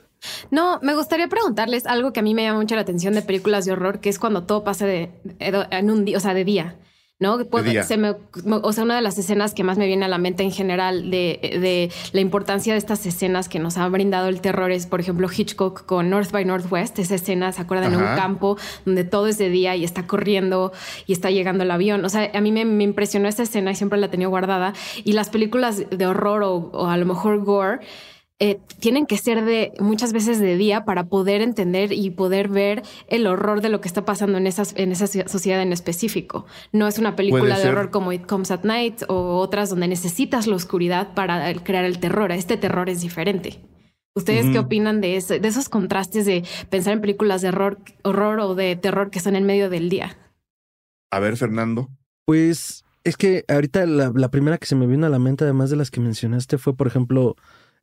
No, me gustaría preguntarles algo que a mí me llama mucho la atención de películas de horror, que es cuando todo pasa de, en un día, o sea, de día. ¿no? Se me, o sea, una de las escenas que más me viene a la mente en general de, de, la importancia de estas escenas que nos ha brindado el terror es, por ejemplo, Hitchcock con North by Northwest, esa escena, ¿se acuerdan? En un campo donde todo es de día y está corriendo y está llegando el avión. O sea, a mí me, impresionó esa escena y siempre la tenía guardada. Y las películas de horror o, o a lo mejor gore eh, tienen que ser de muchas veces de día para poder entender y poder ver el horror de lo que está pasando en, esas, en esa sociedad en específico. No es una película de horror como It Comes at Night o otras donde necesitas la oscuridad para crear el terror. Este terror es diferente. ¿Ustedes qué opinan de, eso, de esos contrastes de pensar en películas de horror, horror o de terror que están en medio del día?
A ver, Fernando.
Pues es que ahorita la, la primera que se me vino a la mente, además de las que mencionaste, fue, por ejemplo,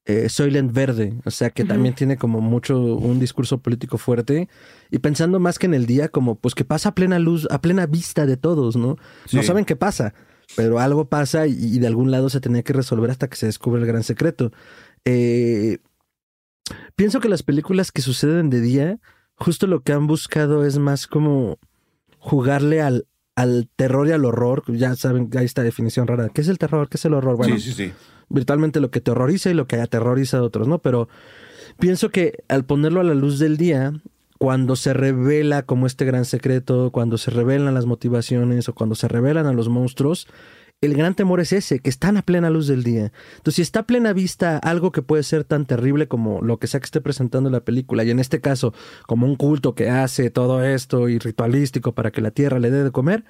eh, Soylent Verde, o sea que también tiene como mucho un discurso político fuerte y pensando más que en el día como pues que pasa a plena luz, a plena vista de todos, ¿no? No saben qué pasa, pero algo pasa y, de algún lado se tenía que resolver hasta que se descubre el gran secreto. Eh, pienso que las películas que suceden de día, justo lo que han buscado es más como jugarle al, al terror y al horror. Ya saben, hay esta definición rara. ¿Qué es el terror? ¿Qué es el horror?
Bueno, sí, sí, sí
virtualmente lo que terroriza y lo que aterroriza a otros, ¿no? Pero pienso que al ponerlo a la luz del día, cuando se revela como este gran secreto, cuando se revelan las motivaciones o cuando se revelan a los monstruos, el gran temor es ese, que están a plena luz del día. Entonces, si está a plena vista algo que puede ser tan terrible como lo que sea que esté presentando la película, y en este caso, como un culto que hace todo esto y ritualístico para que la tierra le dé de comer,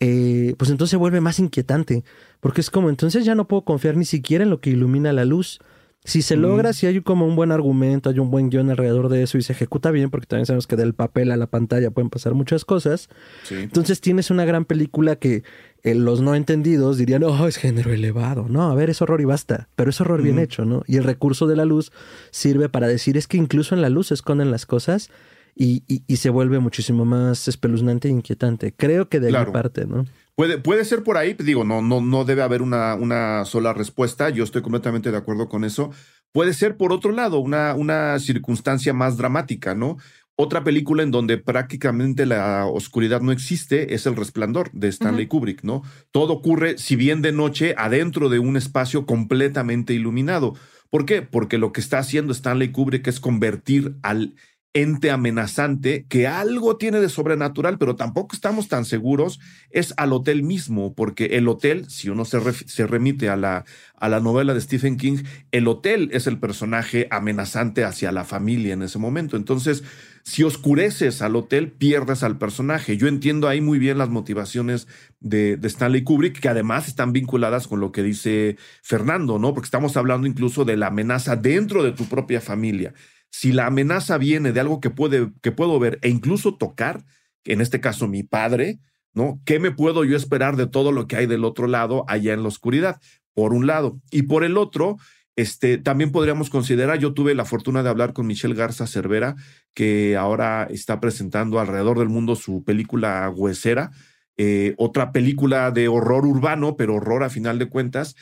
eh, pues entonces se vuelve más inquietante, porque es como, entonces ya no puedo confiar ni siquiera en lo que ilumina la luz. Si se logra, si hay como un buen argumento, hay un buen guion alrededor de eso y se ejecuta bien, porque también sabemos que del papel a la pantalla pueden pasar muchas cosas. Entonces tienes una gran película que eh, los no entendidos dirían, oh, es género elevado. No, a ver, es horror y basta, pero es horror bien hecho, ¿no? Y el recurso de la luz sirve para decir, es que incluso en la luz se esconden las cosas y, y, se vuelve muchísimo más espeluznante e inquietante. Creo que de ahí parte, ¿no?
Puede, puede ser por ahí, digo, no, no, no debe haber una, una sola respuesta, yo estoy completamente de acuerdo con eso. Puede ser, por otro lado, una, una circunstancia más dramática, ¿no? Otra película en donde prácticamente la oscuridad no existe es El Resplandor de Stanley Kubrick, ¿no? Todo ocurre, si bien de noche, adentro de un espacio completamente iluminado. ¿Por qué? Porque lo que está haciendo Stanley Kubrick es convertir al ente amenazante que algo tiene de sobrenatural, pero tampoco estamos tan seguros, es al hotel mismo, porque el hotel, si uno se, se, remite a la, a la novela de Stephen King, el hotel es el personaje amenazante hacia la familia en ese momento. Entonces, si oscureces al hotel, pierdes al personaje. Yo entiendo ahí muy bien las motivaciones de, de Stanley Kubrick, que además están vinculadas con lo que dice Fernando, ¿no? Porque estamos hablando incluso de la amenaza dentro de tu propia familia si la amenaza viene de algo que, puede, que puedo ver e incluso tocar, en este caso mi padre, ¿no? ¿Qué me puedo yo esperar de todo lo que hay del otro lado allá en la oscuridad? Por un lado. Y por el otro, este, también podríamos considerar, yo tuve la fortuna de hablar con Michelle Garza Cervera, que ahora está presentando alrededor del mundo su película Huesera, eh, otra película de horror urbano, pero horror a final de cuentas.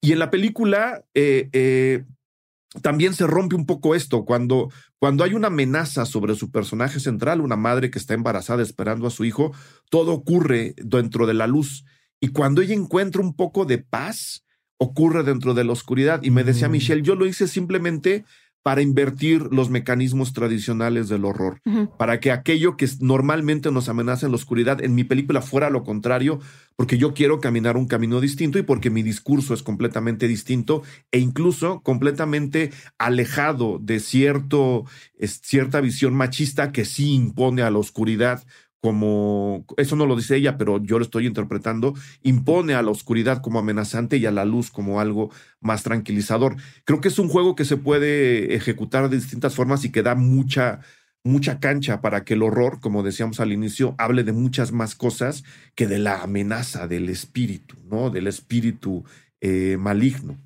Y en la película eh, eh, también se rompe un poco esto, cuando, cuando hay una amenaza sobre su personaje central, una madre que está embarazada esperando a su hijo, todo ocurre dentro de la luz. Y cuando ella encuentra un poco de paz, ocurre dentro de la oscuridad. Y me decía mm. Michelle, yo lo hice simplemente para invertir los mecanismos tradicionales del horror, para que aquello que normalmente nos amenaza en la oscuridad en mi película fuera lo contrario, porque yo quiero caminar un camino distinto y porque mi discurso es completamente distinto e incluso completamente alejado de cierto, cierta visión machista que sí impone a la oscuridad como, eso no lo dice ella, pero yo lo estoy interpretando, impone a la oscuridad como amenazante y a la luz como algo más tranquilizador. Creo que es un juego que se puede ejecutar de distintas formas y que da mucha, mucha cancha para que el horror, como decíamos al inicio, hable de muchas más cosas que de la amenaza del espíritu, ¿no? Del espíritu eh, maligno.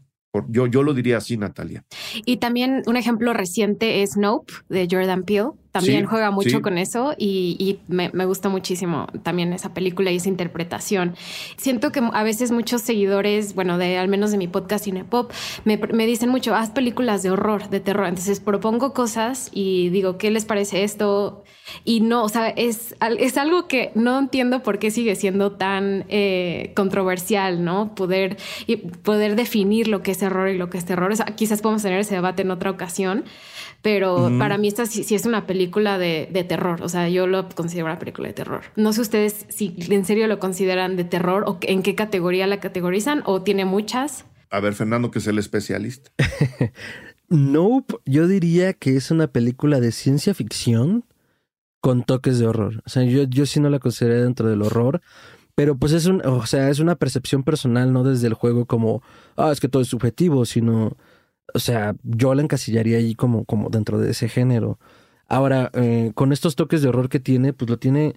Yo, yo lo diría así, Natalia.
Y también un ejemplo reciente es Nope de Jordan Peele también juega mucho con eso y, me, gusta muchísimo también esa película y esa interpretación. Siento que a veces muchos seguidores, bueno, de al menos de mi podcast Cinepop, me, me dicen mucho, haz películas de horror, de terror. Entonces propongo cosas y digo, ¿qué les parece esto? Y no, o sea, es, es algo que no entiendo por qué sigue siendo tan eh, controversial, ¿no? Poder, poder definir lo que es error y lo que es terror. quizás podemos tener ese debate en otra ocasión, pero para mí esta sí, es una película de, terror, o sea, yo lo considero una película de terror. No sé ustedes si en serio lo consideran de terror o en qué categoría la categorizan o tiene muchas.
A ver, Fernando, que es el especialista. [laughs]
nope, yo diría que es una película de ciencia ficción con toques de horror. O sea, yo, yo sí no la considero dentro del horror. Pero pues es un, o sea, es una percepción personal, no desde el juego como, ah, es que todo es subjetivo, sino o sea, yo la encasillaría ahí como, como dentro de ese género. Ahora, eh, con estos toques de horror que tiene, pues lo tiene.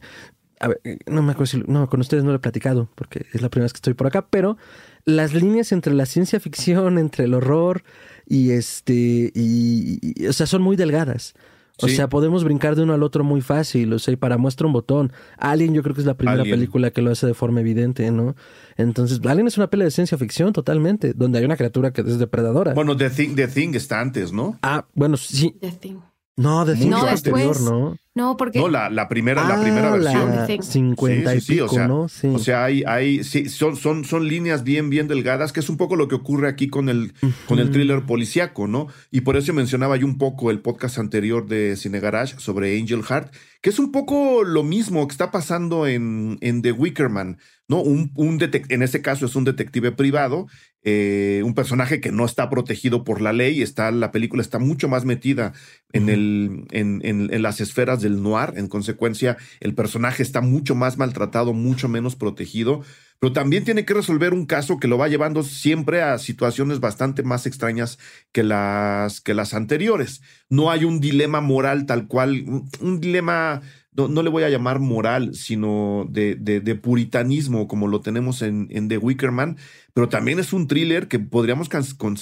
A ver, eh, no me acuerdo si. No, con ustedes no lo he platicado, porque es la primera vez que estoy por acá, pero las líneas entre la ciencia ficción, entre el horror y este. y o sea, son muy delgadas. O sea, podemos brincar de uno al otro muy fácil. O sea, y para muestra un botón. Alien, yo creo que es la primera película que lo hace de forma evidente, ¿no? Entonces, Alien es una pelea de ciencia ficción totalmente, donde hay una criatura que es depredadora.
Bueno, The Thing, The Thing está antes, ¿no?
Ah, bueno, sí.
The Thing.
No, de no, anterior, ¿no?
No, porque.
No, la, la primera, la primera ah, versión.
La 50 y pico,
o sea,
¿no?
Sí. O sea, hay, hay, sí, son, son, son líneas bien, bien delgadas, que es un poco lo que ocurre aquí con el, con el thriller policíaco, ¿no? Y por eso mencionaba yo un poco el podcast anterior de Cine Garage sobre Angel Heart, que es un poco lo mismo que está pasando en, en The Wickerman. ¿no? Un, un en este caso es un detective privado, eh, un personaje que no está protegido por la ley, está, la película está mucho más metida en, el, en, en, las esferas del noir, en consecuencia el personaje está mucho más maltratado, mucho menos protegido, pero también tiene que resolver un caso que lo va llevando siempre a situaciones bastante más extrañas que las, que las anteriores. No hay un dilema moral tal cual, un dilema no, le voy a llamar moral, sino de, de, puritanismo, como lo tenemos en, en, The Wickerman, pero también es un thriller que podríamos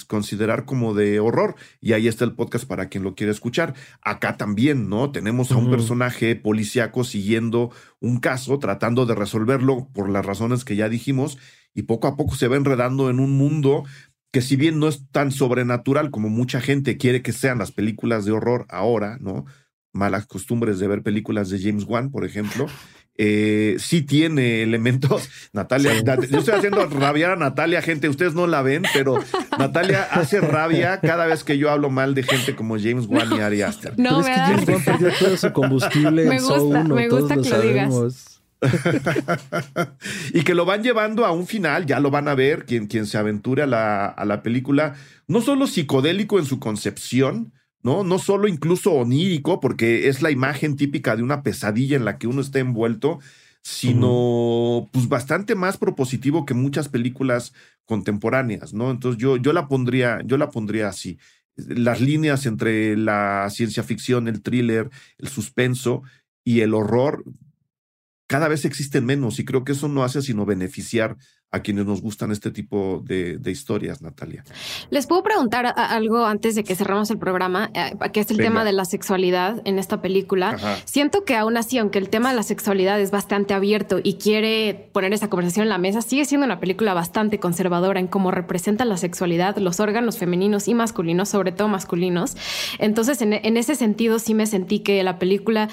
considerar como de horror. Y ahí está el podcast para quien lo quiera escuchar. Acá también, ¿no? Tenemos a un personaje policíaco siguiendo un caso, tratando de resolverlo por las razones que ya dijimos, y poco a poco se va enredando en un mundo que si bien no es tan sobrenatural como mucha gente quiere que sean las películas de horror ahora, ¿no? Malas costumbres de ver películas de James Wan, por ejemplo. Eh, sí tiene elementos. [laughs] Natalia, yo estoy haciendo rabiar a Natalia, gente. Ustedes no la ven, pero Natalia hace rabia cada vez que yo hablo mal de gente como James Wan y Ari Aster.
No, pero es que James Wan perdió todo su combustible me gusta, uno, me gusta que lo, Digas. [laughs]
y que lo van llevando a un final, ya lo van a ver, quien, quien se aventure a la, a la película, no solo psicodélico en su concepción, ¿no? No solo incluso onírico, porque es la imagen típica de una pesadilla en la que uno está envuelto, sino pues bastante más propositivo que muchas películas contemporáneas, ¿no? Entonces yo, yo la pondría, yo la pondría así. Las líneas entre la ciencia ficción, el thriller, el suspenso y el horror cada vez existen menos y creo que eso no hace sino beneficiar a quienes nos gustan este tipo de, historias, Natalia.
Les puedo preguntar algo antes de que cerramos el programa, eh, que es el tema de la sexualidad en esta película. Siento que aún así, aunque el tema de la sexualidad es bastante abierto y quiere poner esa conversación en la mesa, sigue siendo una película bastante conservadora en cómo representa la sexualidad, los órganos femeninos y masculinos, sobre todo masculinos. Entonces, en, en ese sentido, sí me sentí que la película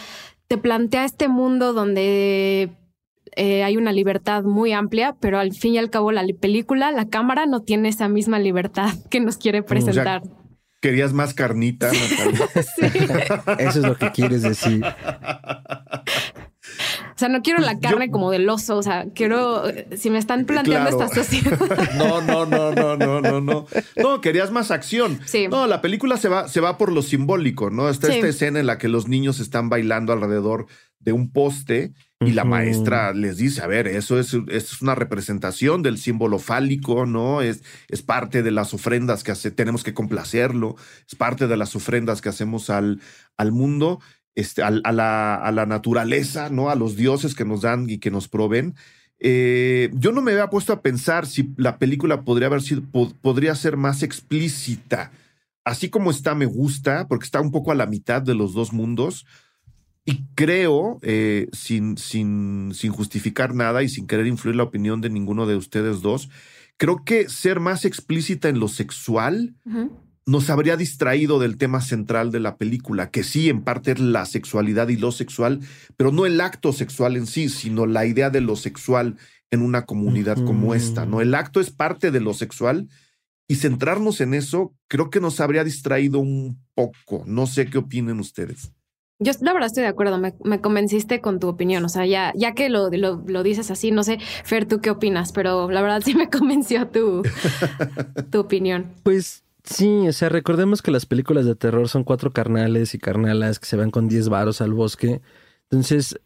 te plantea este mundo donde eh, hay una libertad muy amplia, pero al fin y al cabo la película, la cámara no tiene esa misma libertad que nos quiere presentar.
querías más carnita, [laughs]
Eso es lo que quieres decir.
O sea, no quiero la carne como del oso, o sea, quiero, si me están planteando esta sociedad. [laughs]
No, no, no, no, no, no, no. No, querías más acción. Sí. No, la película se va, se va por lo simbólico, ¿no? Está esta escena en la que los niños están bailando alrededor de un poste y la maestra les dice, a ver, eso es, es, una representación del símbolo fálico, ¿no? Es, es parte de las ofrendas que hace, tenemos que complacerlo, es parte de las ofrendas que hacemos al, al mundo, este, a, la, a, la, naturaleza, ¿no? A los dioses que nos dan y que nos proveen. Eh, yo no me había puesto a pensar si la película podría haber sido, podría ser más explícita. Así como está, me gusta, porque está un poco a la mitad de los dos mundos y creo, eh, sin, sin, sin justificar nada y sin querer influir la opinión de ninguno de ustedes dos, creo que ser más explícita en lo sexual nos habría distraído del tema central de la película, que sí, en parte es la sexualidad y lo sexual, pero no el acto sexual en sí, sino la idea de lo sexual en una comunidad como esta, ¿no? El acto es parte de lo sexual y centrarnos en eso creo que nos habría distraído un poco. No sé qué opinen ustedes.
Yo la verdad estoy de acuerdo, me, convenciste con tu opinión, o sea, ya, ya que lo, lo, dices así, no sé, Fer, ¿tú qué opinas? Pero la verdad sí me [laughs] convenció tu, [laughs] tu opinión.
Pues sí, o sea, recordemos que las películas de terror son cuatro carnales y carnalas que se van con diez varos al bosque. Entonces,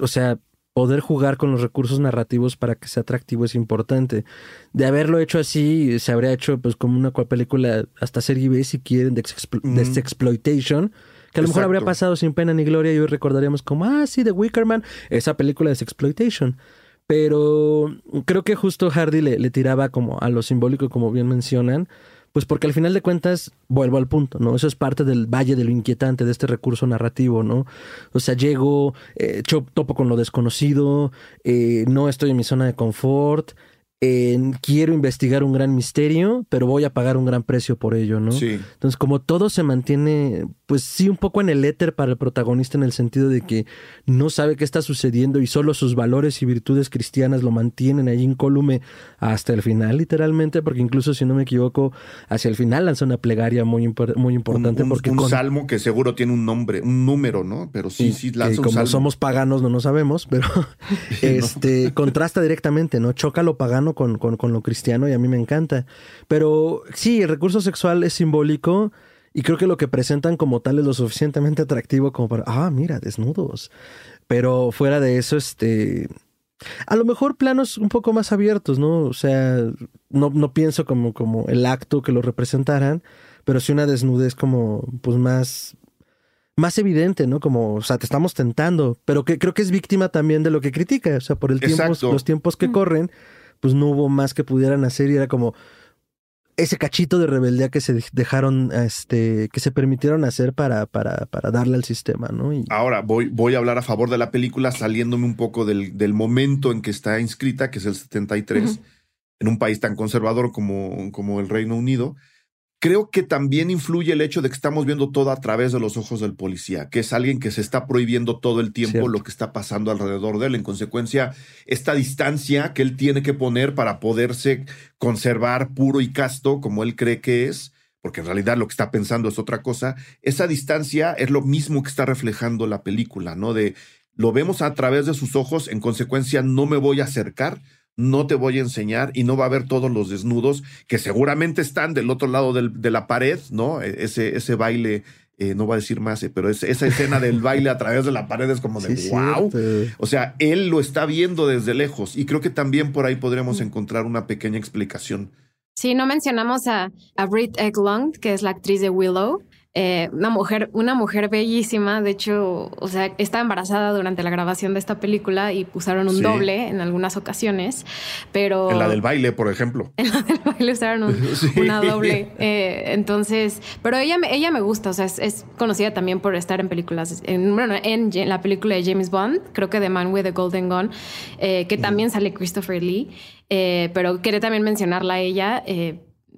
o sea, poder jugar con los recursos narrativos para que sea atractivo es importante. De haberlo hecho así, se habría hecho pues como una película hasta serie B si quieren de, de exploitation que a lo mejor habría pasado sin pena ni gloria y hoy recordaríamos como, ah, sí, The Wickerman, esa película de Exploitation. Pero creo que justo Hardy le, le tiraba como a lo simbólico, como bien mencionan, pues porque al final de cuentas, vuelvo al punto, ¿no? Eso es parte del valle de lo inquietante de este recurso narrativo, ¿no? O sea, llego, eh, topo con lo desconocido, eh, no estoy en mi zona de confort, quiero investigar un gran misterio, pero voy a pagar un gran precio por ello, ¿no? Sí. Entonces, como todo se mantiene, pues sí, un poco en el éter para el protagonista en el sentido de que no sabe qué está sucediendo y solo sus valores y virtudes cristianas lo mantienen ahí incólume hasta el final, literalmente, porque incluso si no me equivoco, hacia el final lanza una plegaria muy, muy importante.
Un,
porque
un salmo que seguro tiene un nombre, un número, ¿no? Pero sí, sí, lanza
un como somos paganos no lo sabemos, pero [laughs] este contrasta directamente, ¿no? Choca lo pagano con, con, lo cristiano y a mí me encanta. Pero sí, el recurso sexual es simbólico y creo que lo que presentan como tal es lo suficientemente atractivo como para, ah, mira, desnudos. Pero fuera de eso, este... A lo mejor planos un poco más abiertos, ¿no? O sea, no, no pienso como, como el acto que lo representaran, pero sí una desnudez como, pues más, más evidente, ¿no? Como, o sea, te estamos tentando, pero que creo que es víctima también de lo que critica, o sea, por el tiempo, los tiempos que mm. corren, pues no hubo más que pudieran hacer y era como ese cachito de rebeldía que se dejaron, este, que se permitieron hacer para, para, para darle al sistema, ¿no? Y...
Ahora voy, voy a hablar a favor de la película saliéndome un poco del, del momento en que está inscrita, que es el 73, en un país tan conservador como, como el Reino Unido. Creo que también influye el hecho de que estamos viendo todo a través de los ojos del policía, que es alguien que se está prohibiendo todo el tiempo lo que está pasando alrededor de él. En consecuencia, esta distancia que él tiene que poner para poderse conservar puro y casto como él cree que es, porque en realidad lo que está pensando es otra cosa, esa distancia es lo mismo que está reflejando la película, ¿no? De lo vemos a través de sus ojos, en consecuencia no me voy a acercar no te voy a enseñar y no va a haber todos los desnudos que seguramente están del otro lado de la pared, ¿no? E, ese, ese baile, eh, no va a decir más, eh, pero esa escena del baile a través de la pared es como de wow. O sea, él lo está viendo desde lejos y creo que también por ahí podremos mm. encontrar una pequeña explicación.
Sí, no mencionamos a, a Britt Eklund, que es la actriz de Willow. Eh, una mujer, una mujer bellísima. De hecho, o sea, está embarazada durante la grabación de esta película y usaron un doble en algunas ocasiones. Pero
en la del baile, por ejemplo. [laughs]
En la del baile usaron [laughs] una doble. Eh, entonces, pero ella, ella me gusta. O sea, es, conocida también por estar en películas. En, bueno, en, la película de James Bond, creo que The Man with the Golden Gun, eh, que también sale Christopher Lee. pero quería también mencionarla a ella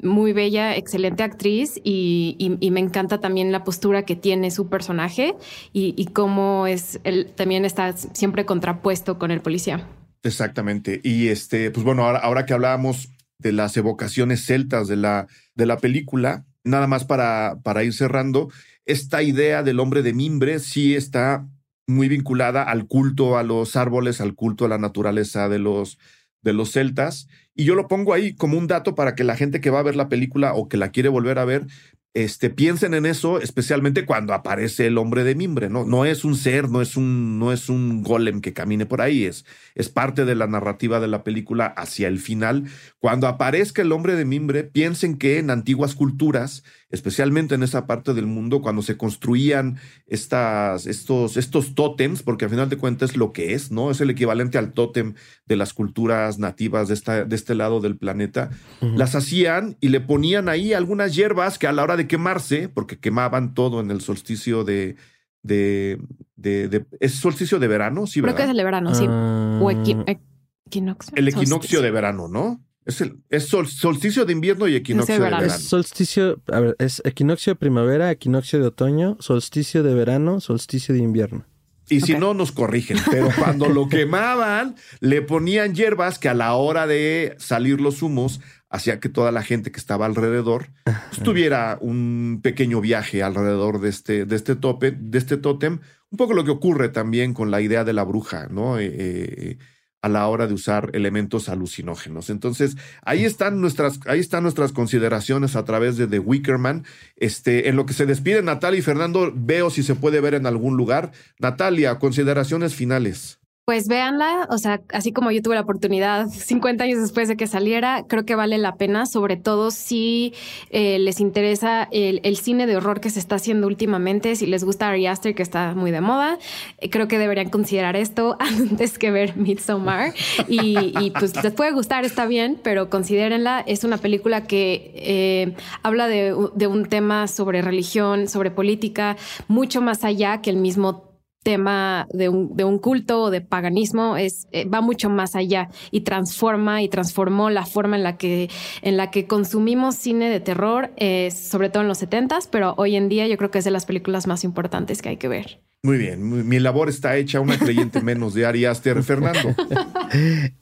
muy bella, excelente actriz y, me encanta también la postura que tiene su personaje y, cómo es él también está siempre contrapuesto con el policía.
Exactamente. Y este, pues bueno, ahora, ahora que hablábamos de las evocaciones celtas de la, de la película, nada más para, para ir cerrando, esta idea del hombre de mimbre sí está muy vinculada al culto a los árboles, al culto a la naturaleza de los, de los celtas. Y yo lo pongo ahí como un dato para que la gente que va a ver la película o que la quiere volver a ver, este, piensen en eso, especialmente cuando aparece el hombre de mimbre, ¿no? No es un ser, no es un, no es un golem que camine por ahí, es, es parte de la narrativa de la película hacia el final. Cuando aparezca el hombre de mimbre, piensen que en antiguas culturas, especialmente en esa parte del mundo, cuando se construían estas, estos, estos tótems, porque al final de cuentas es lo que es, ¿no? Es el equivalente al tótem de las culturas nativas de, esta, de este lado del planeta, las hacían y le ponían ahí algunas hierbas que a la hora de quemarse, porque quemaban todo en el solsticio de, de, de, ¿Es solsticio de verano? Sí,
Creo que es el de verano, sí. O
ah. equinoccio. El equinoccio de verano, ¿no? Es, el, es solsticio de invierno y equinoccio de verano.
Es solsticio, a ver, es equinoccio de primavera, equinoccio de otoño, solsticio de verano, solsticio de invierno.
Y si no, nos corrigen. Pero cuando lo [laughs] quemaban, le ponían hierbas que a la hora de salir los humos hacía que toda la gente que estaba alrededor pues, tuviera un pequeño viaje alrededor de este, de este tope, de este tótem. Un poco lo que ocurre también con la idea de la bruja, ¿no? Eh, eh, a la hora de usar elementos alucinógenos. Entonces, ahí están nuestras, ahí están nuestras consideraciones a través de The Wickerman. Este, en lo que se despide Natalia y Fernando, veo si se puede ver en algún lugar. Natalia, consideraciones finales.
Pues véanla, o sea, así como yo tuve la oportunidad 50 años después de que saliera, creo que vale la pena, sobre todo si eh, les interesa el, cine de horror que se está haciendo últimamente, si les gusta Ari Aster, que está muy de moda, eh, creo que deberían considerar esto [laughs] antes que ver Midsommar. Y, y pues les puede gustar, está bien, pero considérenla. Es una película que eh, habla de, de un tema sobre religión, sobre política, mucho más allá que el mismo tema de un, de un culto o de paganismo es, eh, va mucho más allá y transforma y transformó la forma en la que, en la que consumimos cine de terror, eh, sobre todo en los 70s, pero hoy en día yo creo que es de las películas más importantes que hay que ver.
Muy bien, mi labor está hecha, una creyente menos de Ari Aster. Fernando. [laughs]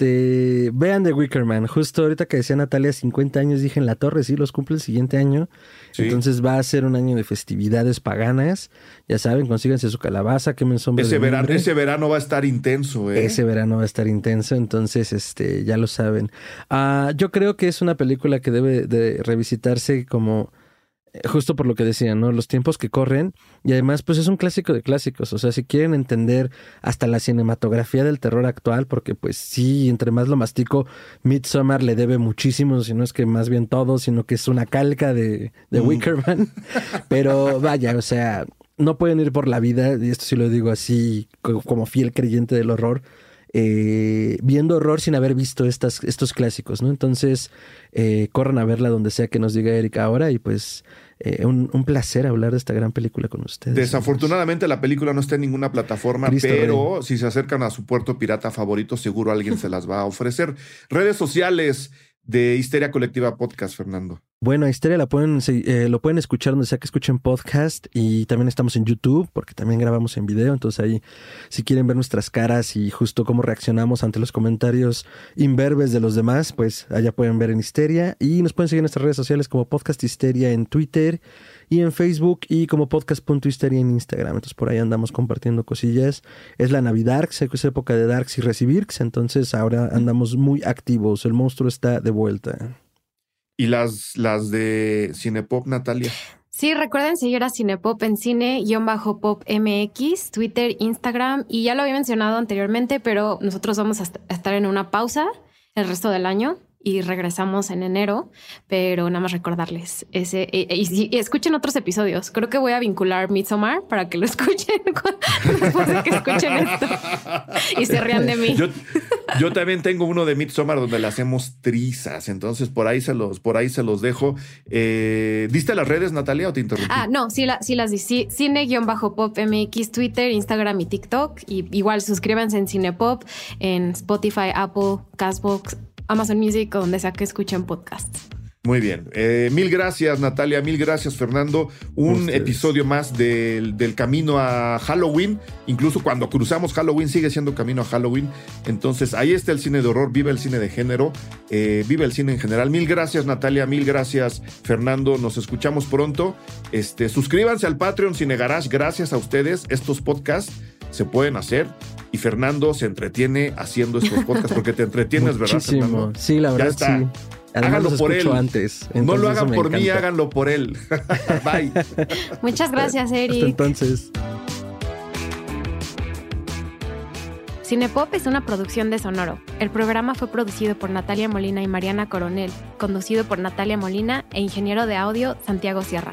Este, vean The Wicker Man. Justo ahorita que decía Natalia, 50 años, dije en la torre, sí, los cumple el siguiente año. Entonces va a ser un año de festividades paganas. Ya saben, consíganse su calabaza, quemen sombras
ese verano, Ese verano va a estar intenso, ¿eh?
Ese verano va a estar intenso, entonces, este, ya lo saben. Ah, yo creo que es una película que debe de revisitarse como justo por lo que decían, ¿no? Los tiempos que corren y además pues es un clásico de clásicos, o sea, si quieren entender hasta la cinematografía del terror actual, porque pues sí, entre más lo mastico, Midsommar le debe muchísimo, si no es que más bien todo, sino que es una calca de, de mm. Wickerman, [laughs] pero vaya, o sea, no pueden ir por la vida, y esto sí lo digo así como fiel creyente del horror, eh, viendo horror sin haber visto estas, estos clásicos, ¿no? Entonces, eh, corran a verla donde sea que nos diga Erika ahora y pues eh, un, placer hablar de esta gran película con ustedes.
Desafortunadamente la película no está en ninguna plataforma, pero si se acercan a su puerto pirata favorito, seguro alguien se las va a ofrecer. Redes sociales, de Histeria Colectiva Podcast, Fernando?
Bueno, Histeria la pueden, eh, lo pueden escuchar donde sea que escuchen podcast y también estamos en YouTube porque también grabamos en video, entonces ahí si quieren ver nuestras caras y justo cómo reaccionamos ante los comentarios imberbes de los demás, pues allá pueden ver en Histeria y nos pueden seguir en nuestras redes sociales como Podcast Histeria en Twitter y en Facebook y como podcast.histeria en Instagram. Entonces por ahí andamos compartiendo cosillas. Es la Navidad, es época de Darks y Recibirks, entonces ahora andamos muy activos. El monstruo está de vuelta.
¿Y las, las de Cinepop, Natalia?
Sí, recuerden seguir a Cinepop en cine-pop MX, Twitter, Instagram, y ya lo había mencionado anteriormente, pero nosotros vamos a estar en una pausa el resto del año y regresamos en enero, pero nada más recordarles ese y, escuchen otros episodios. Creo que voy a vincular Midsommar para que lo [laughs] escuchen después de que escuchen esto y se rían de mí.
Yo, también tengo uno de Midsommar donde le hacemos trizas, entonces por ahí se los por ahí se los dejo. Eh, ¿Diste las redes, Natalia, o te interrumpí?
Ah, no, sí, la, sí las di. Cine-pop MX, Twitter, Instagram y TikTok. Y igual suscríbanse en Cinepop, en Spotify, Apple, Castbox, Amazon Music o donde sea que escuchen podcasts.
Muy bien. Eh, mil gracias, Natalia. Mil gracias, Fernando. Un episodio más del, camino a Halloween. Incluso cuando cruzamos Halloween, sigue siendo camino a Halloween. Entonces, ahí está el cine de horror. Vive el cine de género. Eh, vive el cine en general. Mil gracias, Natalia. Mil gracias, Fernando. Nos escuchamos pronto. Este, suscríbanse al Patreon Cine Garage. Gracias a ustedes. Estos podcasts se pueden hacer y Fernando se entretiene haciendo estos podcasts porque te entretienes, ¿verdad? Fernando?
Sí, la verdad sí.
háganlo por él. Antes, no lo hagan por mí, háganlo por él. [laughs] Bye.
Muchas gracias, Eric.
Hasta entonces.
Cinepop es una producción de Sonoro. El programa fue producido por Natalia Molina y Mariana Coronel, conducido por Natalia Molina e ingeniero de audio Santiago Sierra.